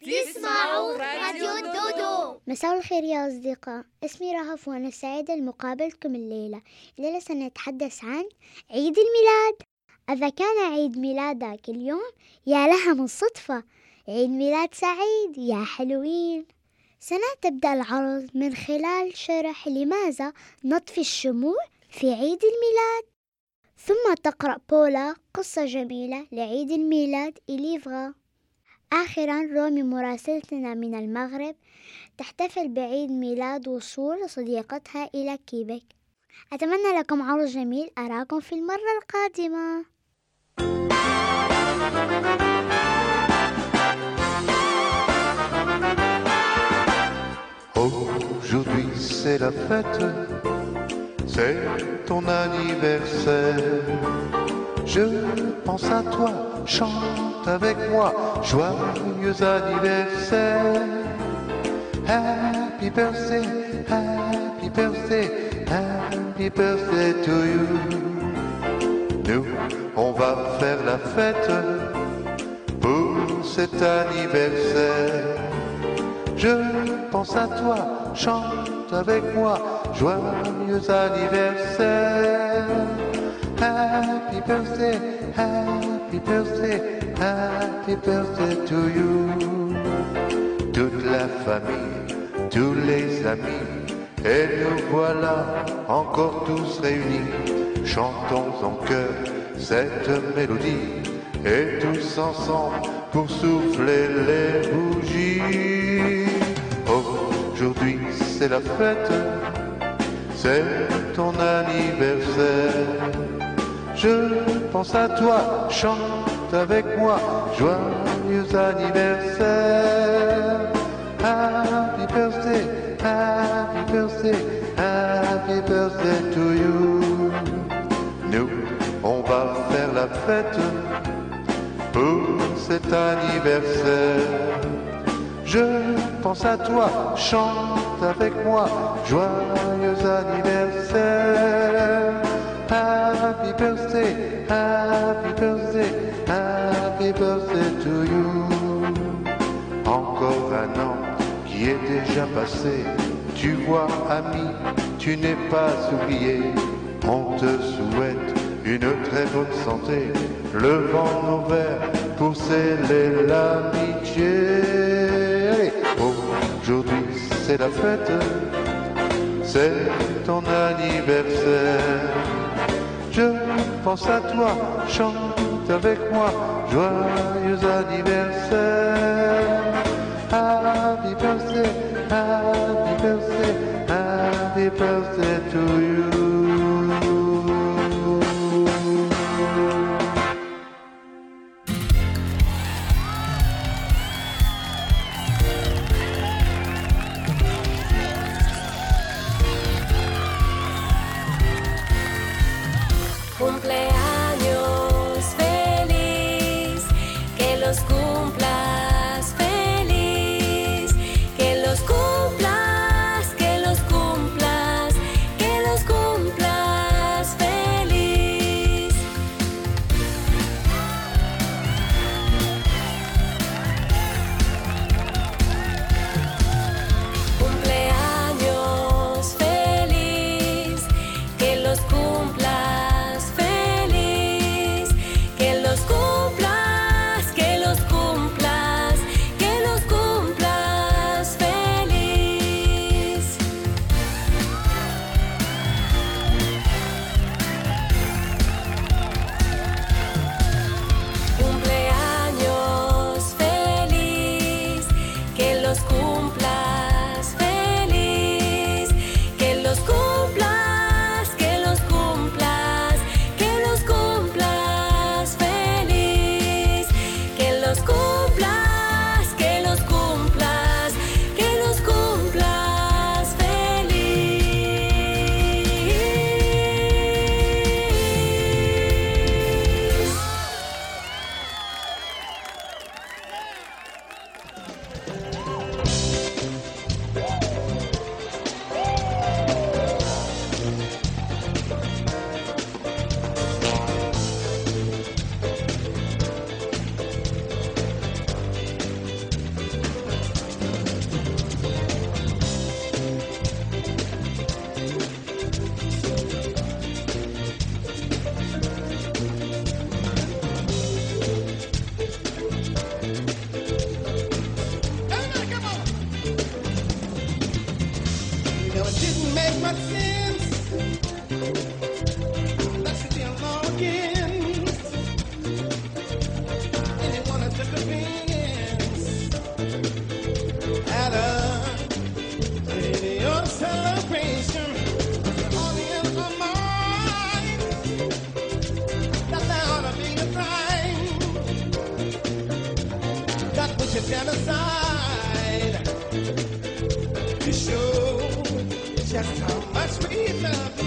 تسمعوا راديو دودو. مساء الخير يا أصدقاء. اسمي رهف وأنا سعيدة لمقابلتكم الليلة. الليلة سنتحدث عن عيد الميلاد. إذا كان عيد ميلادك اليوم يا لها من صدفة عيد ميلاد سعيد يا حلوين. سنتبدأ العرض من خلال شرح لماذا نطفي الشموع في عيد الميلاد. ثم تقرأ بولا قصة جميلة لعيد الميلاد إليفغا. آخرا رومي مراسلتنا من المغرب تحتفل بعيد ميلاد وصول صديقتها إلى كيبك أتمنى لكم عرض جميل أراكم في المرة القادمة Aujourd'hui c'est la fête, c'est ton anniversaire. Je pense à toi, chante avec moi, joyeux anniversaire. Happy birthday, happy birthday, happy birthday to you. Nous, on va faire la fête pour cet anniversaire. Je pense à toi, chante avec moi, joyeux anniversaire. Birthday, happy birthday, happy birthday to you. Toute la famille, tous les amis, et nous voilà encore tous réunis. Chantons en chœur cette mélodie, et tous ensemble pour souffler les bougies. Aujourd'hui c'est la fête, c'est ton anniversaire. Je pense à toi, chante avec moi, joyeux anniversaire. Happy birthday, happy birthday, happy birthday to you. Nous, on va faire la fête pour cet anniversaire. Je pense à toi, chante avec moi, joyeux anniversaire. Happy birthday, happy birthday, happy birthday to you. Encore un an qui est déjà passé. Tu vois, ami, tu n'es pas oublié. On te souhaite une très bonne santé. Levant nos verres pour sceller l'amitié. Aujourd'hui, c'est la fête. C'est ton anniversaire. Pense à toi, chante avec moi, joyeux anniversaire. Happy birthday, happy birthday, happy birthday to you. love.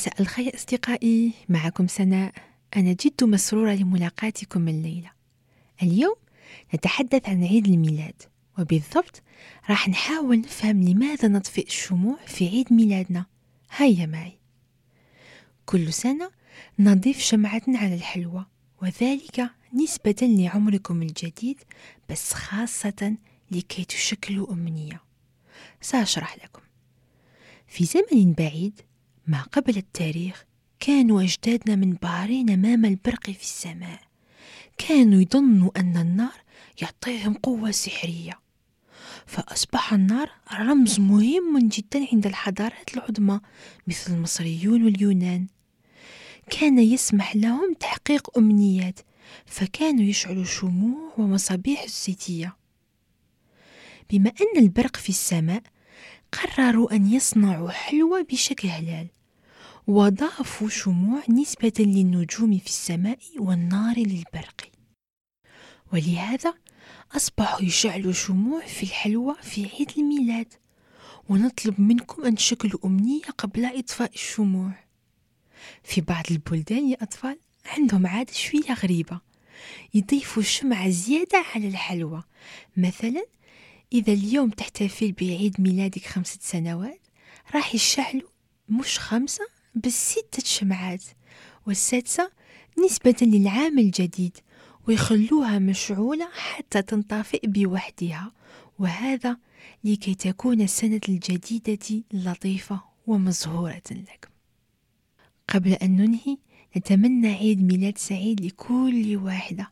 مساء الخير أصدقائي. معكم سناء. أنا جد مسرورة لملاقاتكم الليلة. اليوم نتحدث عن عيد الميلاد وبالضبط راح نحاول نفهم لماذا نطفئ الشموع في عيد ميلادنا. هيا معي. كل سنة نضيف شمعة على الحلوى وذلك نسبة لعمركم الجديد بس خاصة لكي تشكلوا أمنية. سأشرح لكم. في زمن بعيد ما قبل التاريخ كانوا أجدادنا منبهرين أمام البرق في السماء. كانوا يظنوا أن النار يعطيهم قوة سحرية. فأصبح النار رمز مهم جدا عند الحضارات العظمى مثل المصريون واليونان. كان يسمح لهم تحقيق أمنيات فكانوا يشعلوا شموع ومصابيح الزيتية. بما أن البرق في السماء قرروا أن يصنعوا حلوى بشكل هلال. وضافوا شموع نسبة للنجوم في السماء والنار للبرق. ولهذا أصبحوا يشعلوا شموع في الحلوى في عيد الميلاد ونطلب منكم أن تشكلوا أمنية قبل إطفاء الشموع. في بعض البلدان يا أطفال عندهم عادة شوية غريبة يضيفوا شمعة زيادة على الحلوى. مثلا إذا اليوم تحتفل بعيد ميلادك خمسة سنوات راح يشعلوا مش خمسة بس ستة شمعات والسادسة نسبة للعام الجديد ويخلوها مشعولة حتى تنطفئ بوحدها وهذا لكي تكون السنة الجديدة لطيفة ومزهورة لكم قبل أن ننهي نتمنى عيد ميلاد سعيد لكل واحدة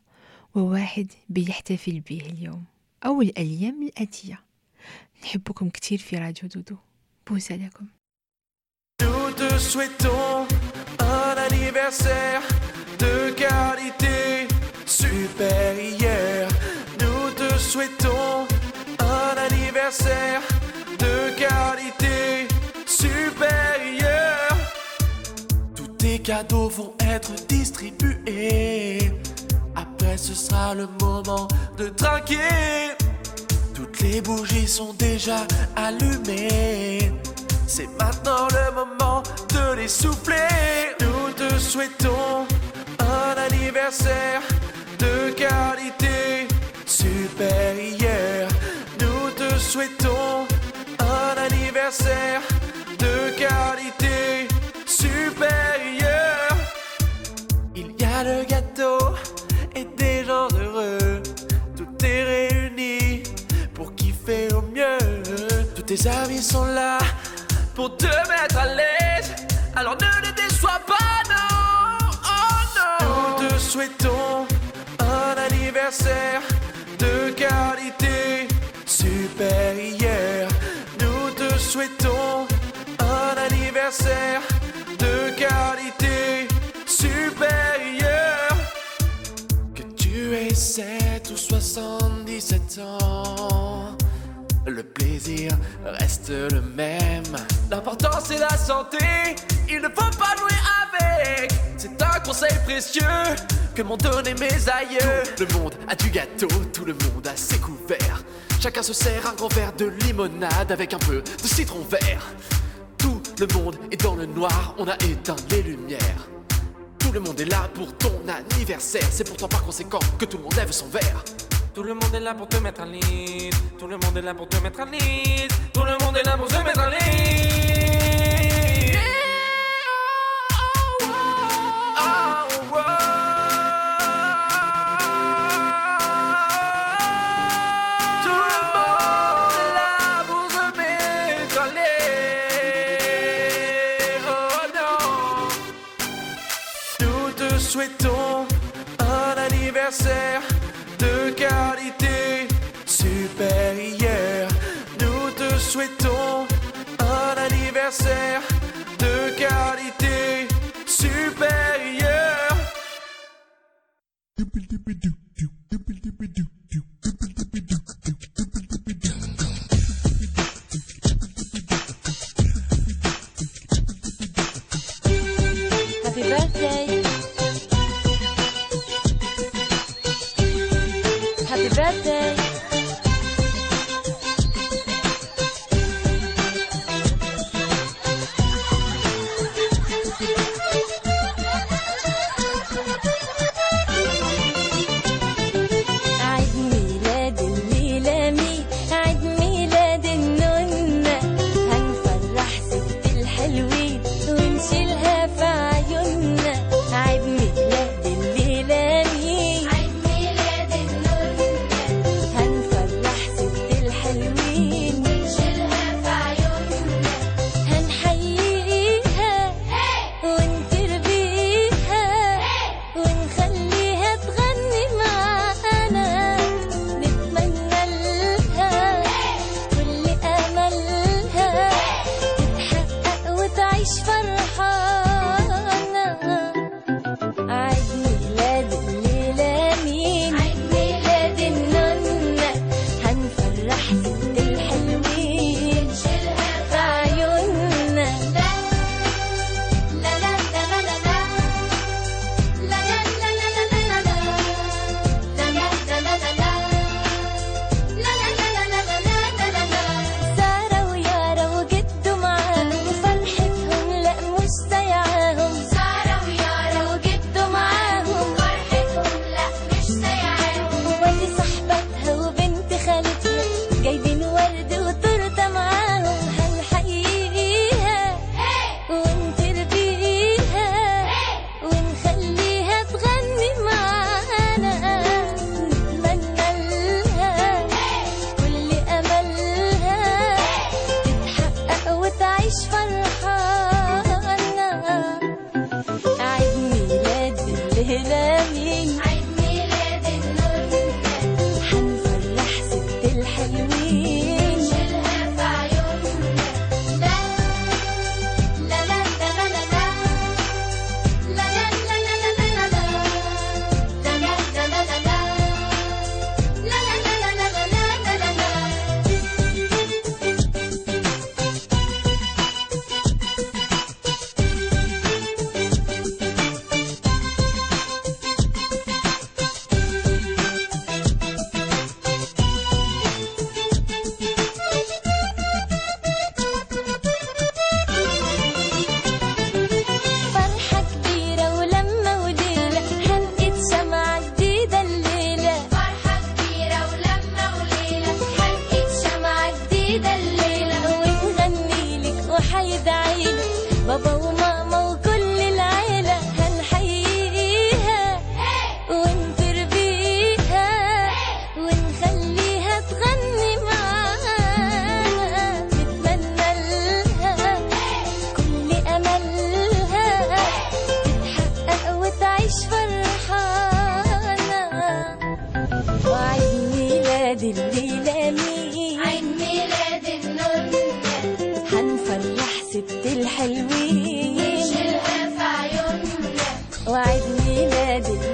وواحد بيحتفل به اليوم أو الأيام الآتية. نحبكم كتير في راديو دودو. بوسة لكم te souhaitons un anniversaire de qualité supérieure. Nous te souhaitons un anniversaire de qualité supérieure. Tous tes cadeaux vont être distribués. Après, ce sera le moment de trinquer. Toutes les bougies sont déjà allumées. C'est maintenant le moment de les souffler. Nous te souhaitons un anniversaire de qualité supérieure. Nous te souhaitons un anniversaire de qualité supérieure. Il y a le gâteau et des gens heureux. Tout est réuni pour kiffer au mieux. Tous tes amis sont là pour te mettre à l'aise. Alors ne les déçois pas, non. Oh non. Nous te souhaitons un anniversaire de qualité supérieure. Nous te souhaitons un anniversaire de qualité supérieure. Que tu aies 7 ou 77 ans. Le plaisir reste le même. L'important c'est la santé, il ne faut pas jouer avec. C'est un conseil précieux que m'ont donné mes aïeux. Tout le monde a du gâteau, tout le monde a ses couverts. Chacun se sert un grand verre de limonade avec un peu de citron vert. Tout le monde est dans le noir, on a éteint les lumières. Tout le monde est là pour ton anniversaire, c'est pourtant par conséquent que tout le monde lève son verre. Tout le monde est là pour te mettre en ligne. Tout le monde est là pour te mettre en ligne. Tout le monde est là pour te mettre en ligne. De qualité supérieure. Happy birthday. Happy birthday. me bilmedim.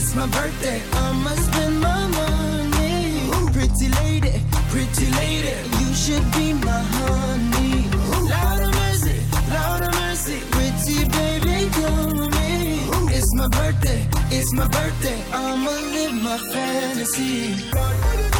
It's my birthday. I'ma spend my money. Pretty lady, pretty lady, you should be my honey. Lord of mercy, Lord of mercy, pretty baby, with me. It's my birthday, it's my birthday. I'ma live my fantasy.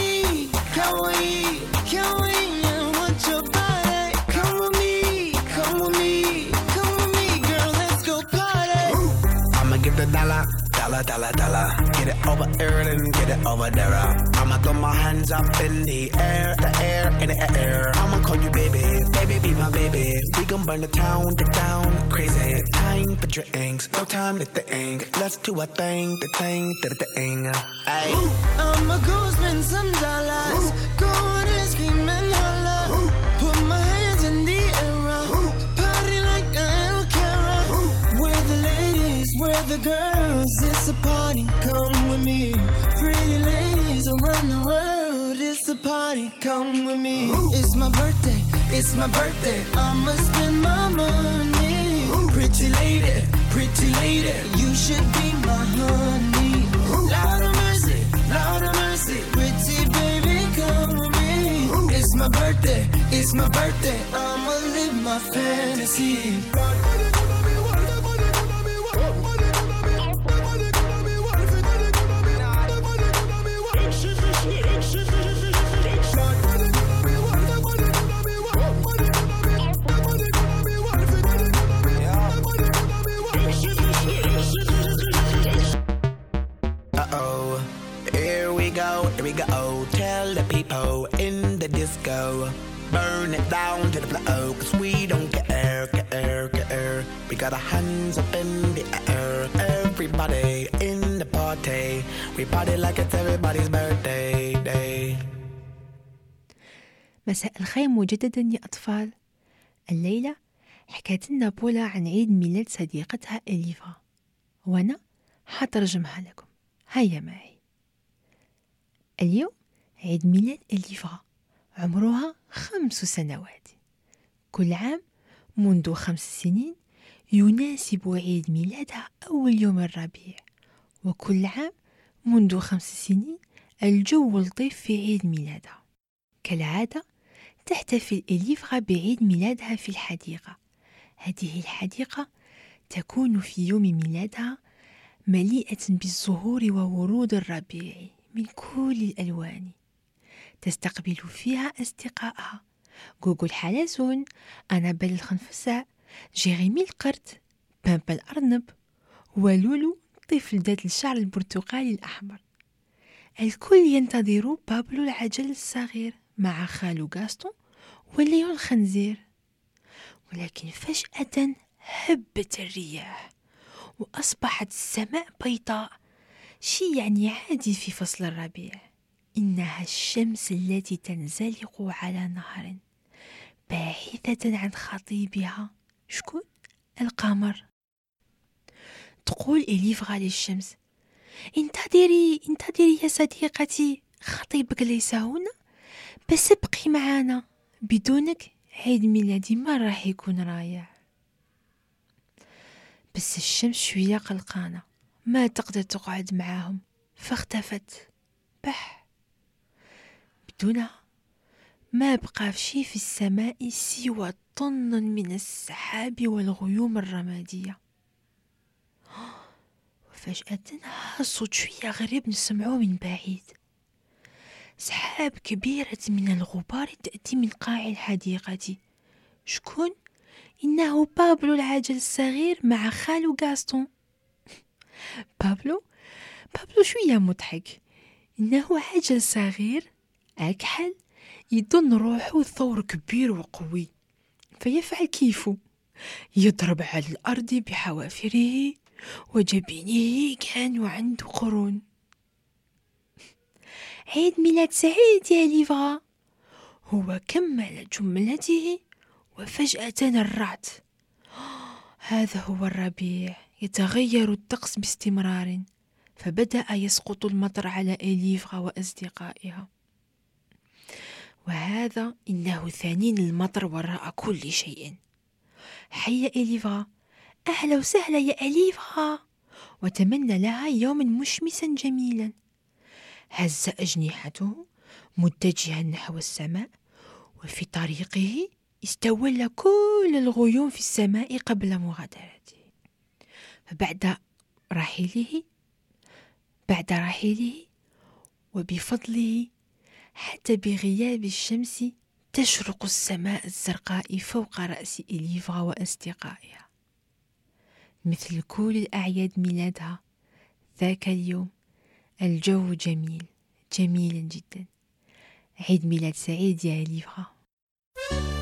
dollar, dollar, dollar, dollar. Get it over here and get it over there. I'ma throw my hands up in the air, the air, in the air. I'ma call you baby, baby, be my baby. We gon' burn the town, the town, crazy. Time for drinks, no time to think. Let's do a thing, the thing, the thing. Ayy. I'ma go spend some dollars. Go on and scream the ladies, girls. It's a party, come with me. Pretty in the world. It's a party, come with me. It's my birthday, it's my birthday. I'ma spend my money. Pretty lady, pretty lady, you should be my honey. Lord of mercy, Lord of mercy, pretty baby, come with me. It's my birthday, it's my birthday. I'ma live my fantasy. We go. Tell the people in the disco, burn it down to the floor, cause we don't care, care, care. We got our hands up in the air, everybody in the party. We party like it's everybody's birthday day. مساء الخير مجددا يا أطفال الليلة حكت لنا بولا عن عيد ميلاد صديقتها إليفا وأنا حترجمها لكم هيا معي اليوم عيد ميلاد إليفا عمرها خمس سنوات. كل عام منذ خمس سنين يناسب عيد ميلادها أول يوم الربيع. وكل عام منذ خمس سنين الجو لطيف في عيد ميلادها. كالعادة تحتفل إليفغا بعيد ميلادها في الحديقة. هذه الحديقة تكون في يوم ميلادها مليئة بالزهور وورود الربيع. من كل الألوان. تستقبل فيها أصدقائها. جوجو الحلزون أنابيل الخنفساء جيريمي القرد بامبا الأرنب ولولو طفل ذات الشعر البرتقالي الأحمر. الكل ينتظر بابلو العجل الصغير مع خالو غاستون وليو الخنزير. ولكن فجأة هبت الرياح وأصبحت السماء بيضاء شيء يعني عادي في فصل الربيع. إنها الشمس التي تنزلق على نهر باحثة عن خطيبها. شكون؟ القمر. تقول إليفغا للشمس انتظري انتظري يا صديقتي خطيبك ليس هنا؟ بس ابقي معنا. بدونك عيد ميلادي ما راح يكون رائع. بس الشمس شوية قلقانة. ما تقدر تقعد معاهم. فاختفت. بح. بدونها ما بقى شي في السماء سوى طن من السحاب والغيوم الرمادية. وفجأة صوت شوية غريب نسمعه من بعيد. سحاب كبيرة من الغبار تأتي من قاع الحديقة. شكون؟ إنه بابلو العجل الصغير مع خالو غاستون بابلو بابلو شوية مضحك؟ إنه عجل صغير أكحل يظن روحه ثور كبير وقوي فيفعل كيفه. يضرب على الأرض بحوافره وجبينه كأن عنده قرون. عيد ميلاد سعيد يا ليفا. هو كمل جملته وفجأة الرعد هذا هو الربيع. يتغير الطقس باستمرار فبدأ يسقط المطر على إليفغا وأصدقائها وهذا إنه ثانين المطر وراء كل شيء. حي إليفغا أهلا وسهلا يا أليفغا وتمنى لها يوما مشمسا جميلا. هز أجنحته متجها نحو السماء وفي طريقه استولى كل الغيوم في السماء قبل مغادرته. فبعد رحيله بعد رحيله وبفضله حتى بغياب الشمس تشرق السماء الزرقاء فوق رأس إليفغا وأصدقائها مثل كل الأعياد ميلادها ذاك اليوم الجو جميل جميل جدا. عيد ميلاد سعيد يا إليفغا سنة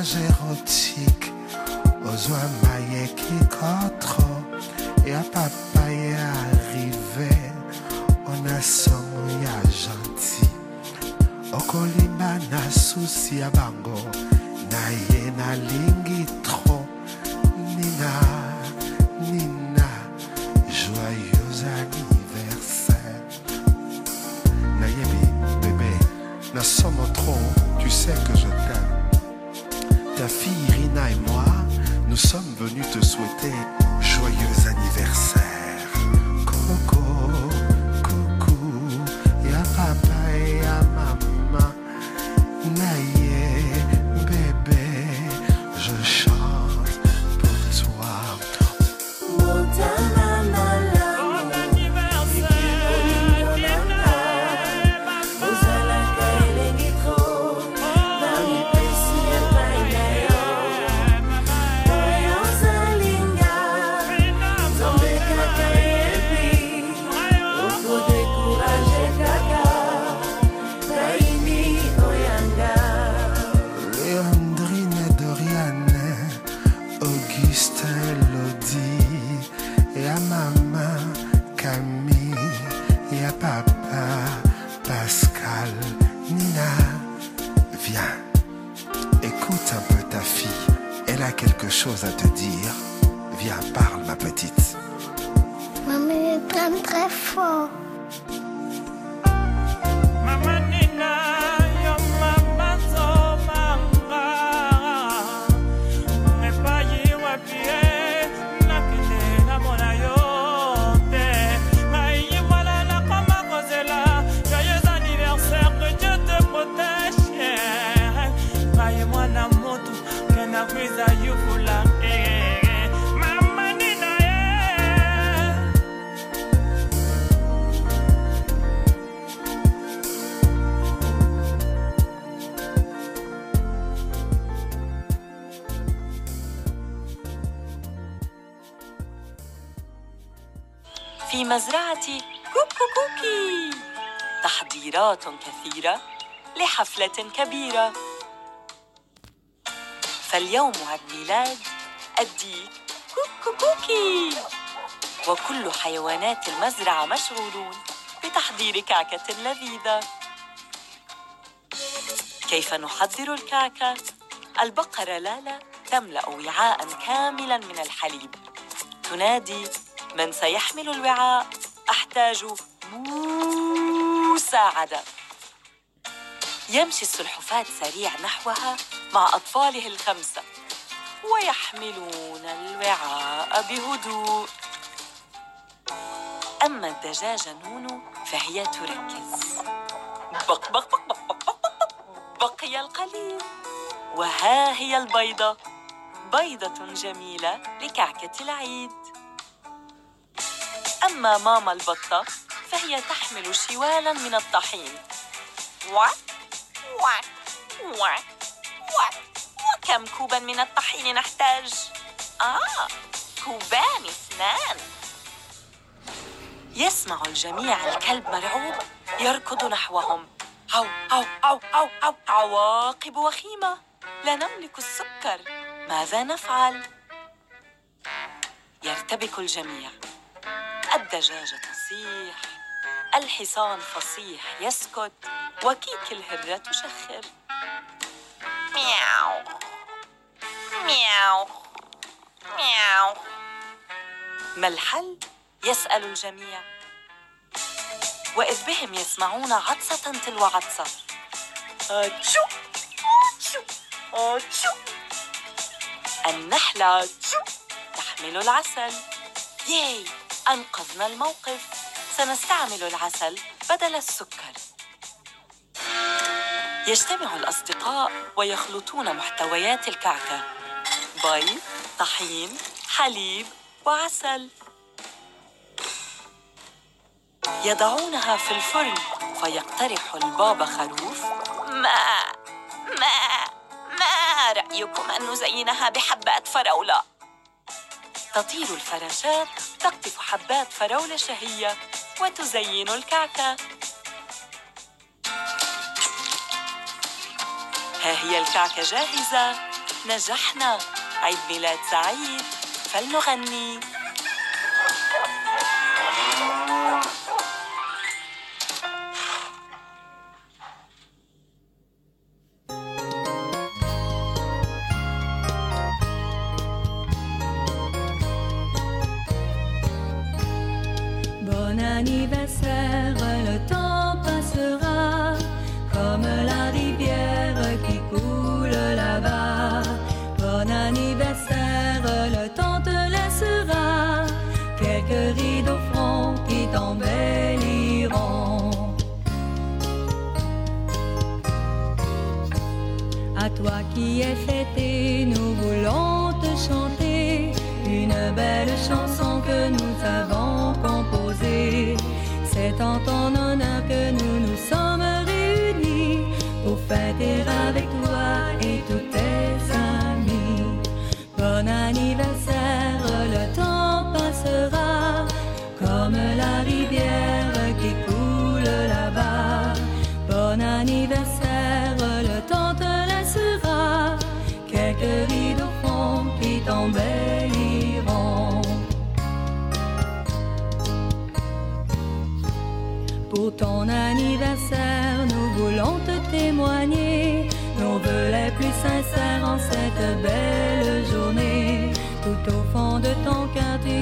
massage érotique aux oies fille, elle a quelque chose à te dire. Viens, parle, ma petite. Maman, il très fort. قناة كوكو كوكي. تحضيرات كثيرة لحفلة كبيرة. فاليوم عيد ميلاد الديك كوكو كوكي. وكل حيوانات المزرعة مشغولون بتحضير كعكة لذيذة. كيف نحضر الكعكة؟ البقرة لالا تملأ وعاء كاملا من الحليب. تنادي من سيحمل الوعاء. أحتاج مساعدة. يمشي السلحفاة سريع نحوها مع أطفاله الخمسة ويحملون الوعاء بهدوء. أما الدجاجة نونو فهي تركز. بق بق بق بق بق بق بق بقي القليل. وها هي البيضة. بيضة جميلة لكعكة العيد. أما ماما البطة فهي تحمل شوالا من الطحين. وكم كوبا من الطحين نحتاج؟ آه كوبان اثنان. يسمع الجميع الكلب مرعوب يركض نحوهم. عو عو عو عو عو. عواقب وخيمة. لا نملك السكر. ماذا نفعل؟ يرتبك الجميع. الدجاجة تصيح الحصان فصيح يسكت وكيك الهرة تشخر. مياو مياو مياو. ما الحل؟ يسأل الجميع. وإذ بهم يسمعون عطسة تلو عطسة. أتشو أتشو أتشو. النحلة تحمل العسل. ياي! أنقذنا الموقف. سنستعمل العسل بدل السكر. يجتمع الأصدقاء ويخلطون محتويات الكعكة. بيض، طحين، حليب وعسل. يضعونها في الفرن فيقترح البابا خروف. ما ما ما رأيكم أن نزينها بحبات فراولة؟ تطير الفراشات تقطف حبات فراولة شهية وتزين الكعكة. ها هي الكعكة جاهزة. نجحنا. عيد ميلاد سعيد. فلنغني.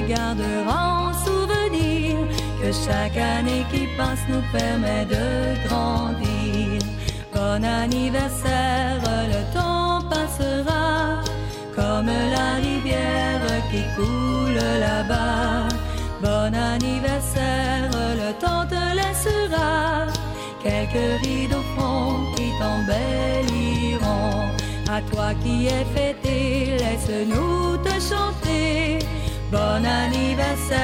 Garderas en souvenir que chaque année qui passe nous permet de grandir. Bon anniversaire, le temps passera comme la rivière qui coule là-bas. Bon anniversaire, le temps te laissera quelques rides au qui t'embelliront. À toi qui es fêté, laisse-nous te chanter. Bon anniversaire.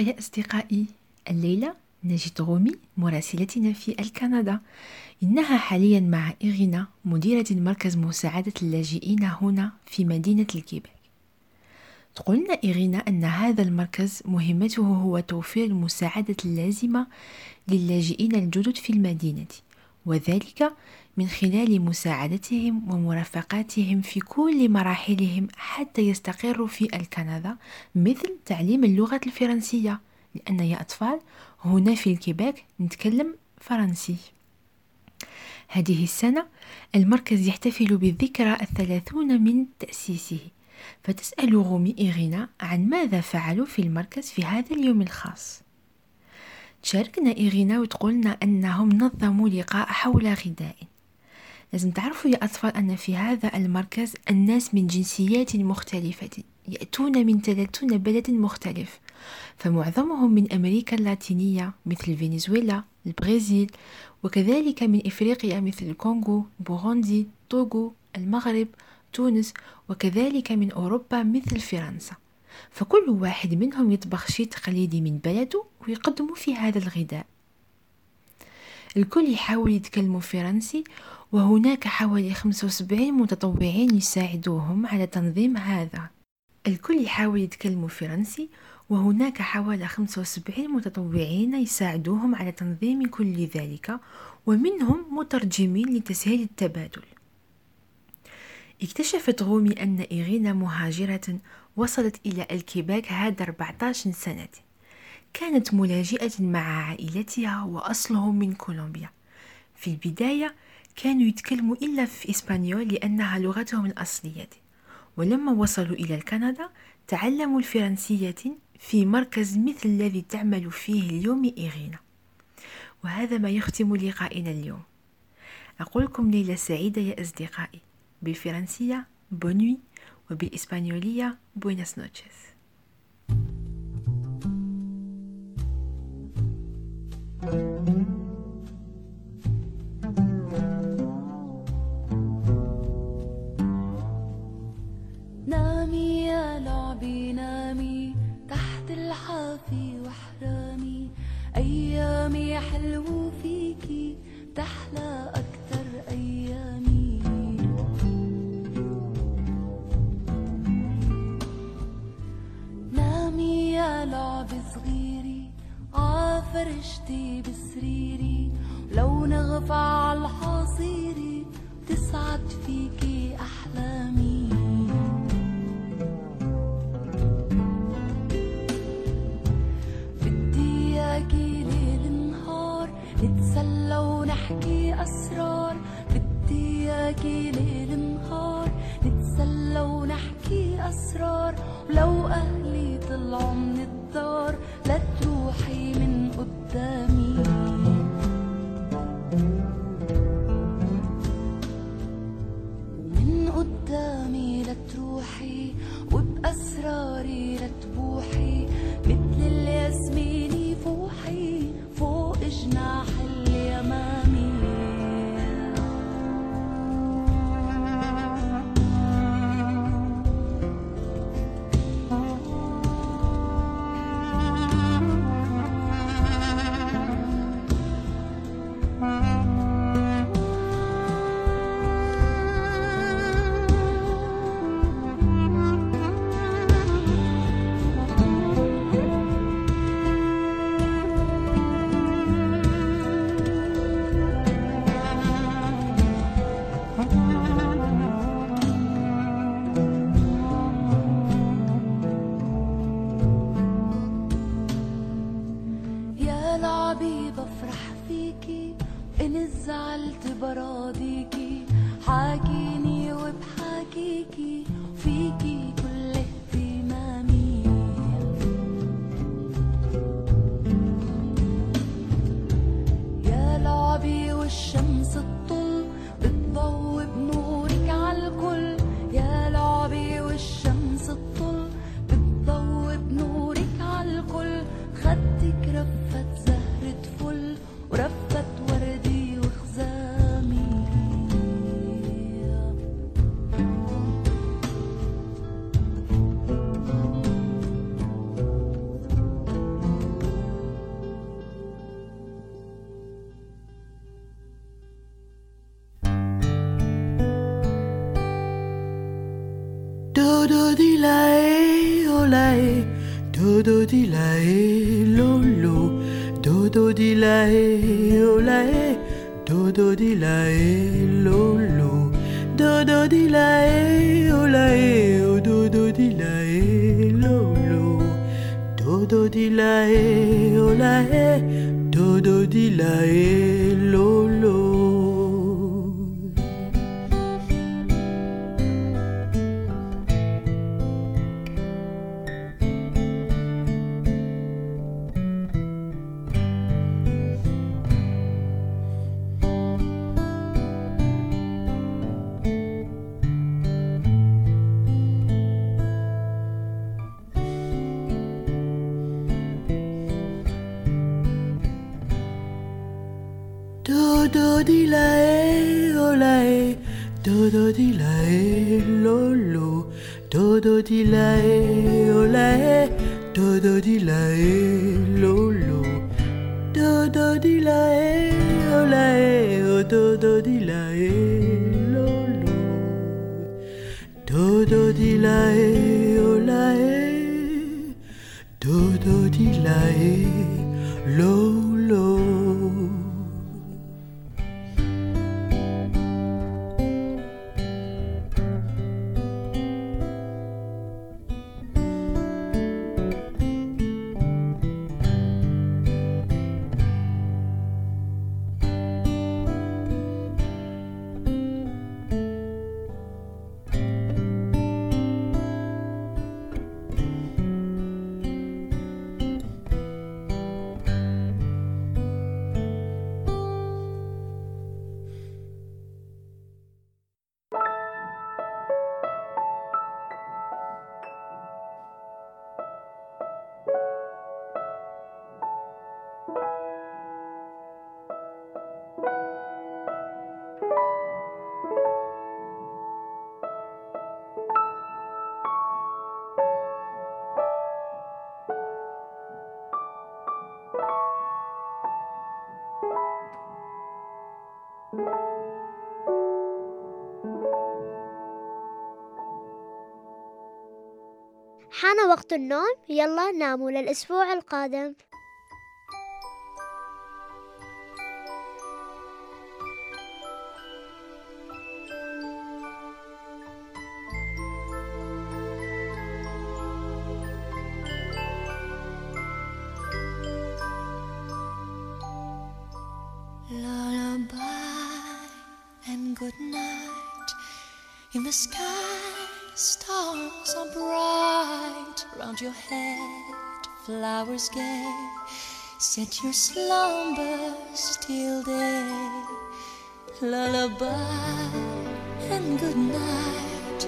الخير أصدقائي الليلة نجد رومي مراسلتنا في الكندا. إنها حاليا مع إيغينا مديرة مركز مساعدة اللاجئين هنا في مدينة الكيبك تقولنا إيغينا أن هذا المركز مهمته هو توفير المساعدة اللازمة للاجئين الجدد في المدينة وذلك من خلال مساعدتهم ومرافقاتهم في كل مراحلهم حتى يستقروا في الكندا مثل تعليم اللغة الفرنسية. لأن يا أطفال هنا في الكيباك نتكلم فرنسي. هذه السنة المركز يحتفل بالذكرى الثلاثون من تأسيسه. فتسأل رومي إيغينا عن ماذا فعلوا في المركز في هذا اليوم الخاص. تشاركنا إيغينا وتقولنا أنهم نظموا لقاء حول غذاء لازم تعرفوا يا أطفال أن في هذا المركز الناس من جنسيات مختلفة يأتون من 30 بلد مختلف. فمعظمهم من أمريكا اللاتينية مثل فنزويلا البرازيل وكذلك من إفريقيا مثل الكونغو بوروندي توغو المغرب تونس وكذلك من أوروبا مثل فرنسا. فكل واحد منهم يطبخ شيء تقليدي من بلده ويقدمه في هذا الغذاء الكل يحاول يتكلموا فرنسي وهناك حوالي 75 متطوعين يساعدوهم على تنظيم هذا. الكل يحاول يتكلموا فرنسي وهناك حوالي 75 متطوعين يساعدوهم على تنظيم كل ذلك ومنهم مترجمين لتسهيل التبادل. اكتشفت رومي أن إيغينا مهاجرة وصلت إلى الكيباك هذا 14 سنة. كانت ملاجئة مع عائلتها وأصلهم من كولومبيا. في البداية كانوا يتكلموا إلا في إسبانيول لأنها لغتهم الأصلية. ولما وصلوا إلى كندا تعلموا الفرنسية في مركز مثل الذي تعمل فيه اليوم إيغينا. وهذا ما يختم لقائنا اليوم. أقول لكم ليلة سعيدة يا أصدقائي. بالفرنسية bonne nuit وبالإسبانيولية buenas noches نامي يا لعبي نامي تحت الحافي وإحرامي. أيامي حلو فيكي تحلى أكتر أيامي. نامي يا لعب صغيري عافرشتي بسريري. لو نغفى عالحصيري تسعد فيكي أحلامي. ونحكي أسرار بدي إياكي ليل نهار. نتسلى ونحكي أسرار ولو أهلي طلعوا من الدار. لا تروحي من قدامي. Dodo di la e lolo, dodo di la e o la e, dodo di la e lolo, dodo di la e o la e o dodo di la e lolo, dodo di la e o la e, dodo di la e lolo. حان وقت النوم يلا ناموا للأسبوع القادم. Flowers gay. Set your slumbers till day. Lullaby and good night.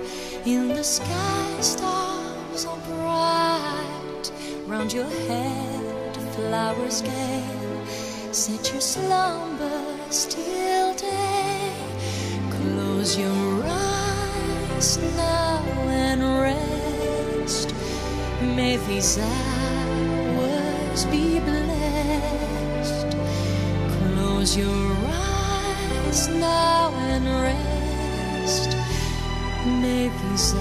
In the sky, stars are bright. Round your head, flowers gay. Set your slumbers till day. Close your eyes now and rest. May these be blessed. Close your eyes now and rest. May these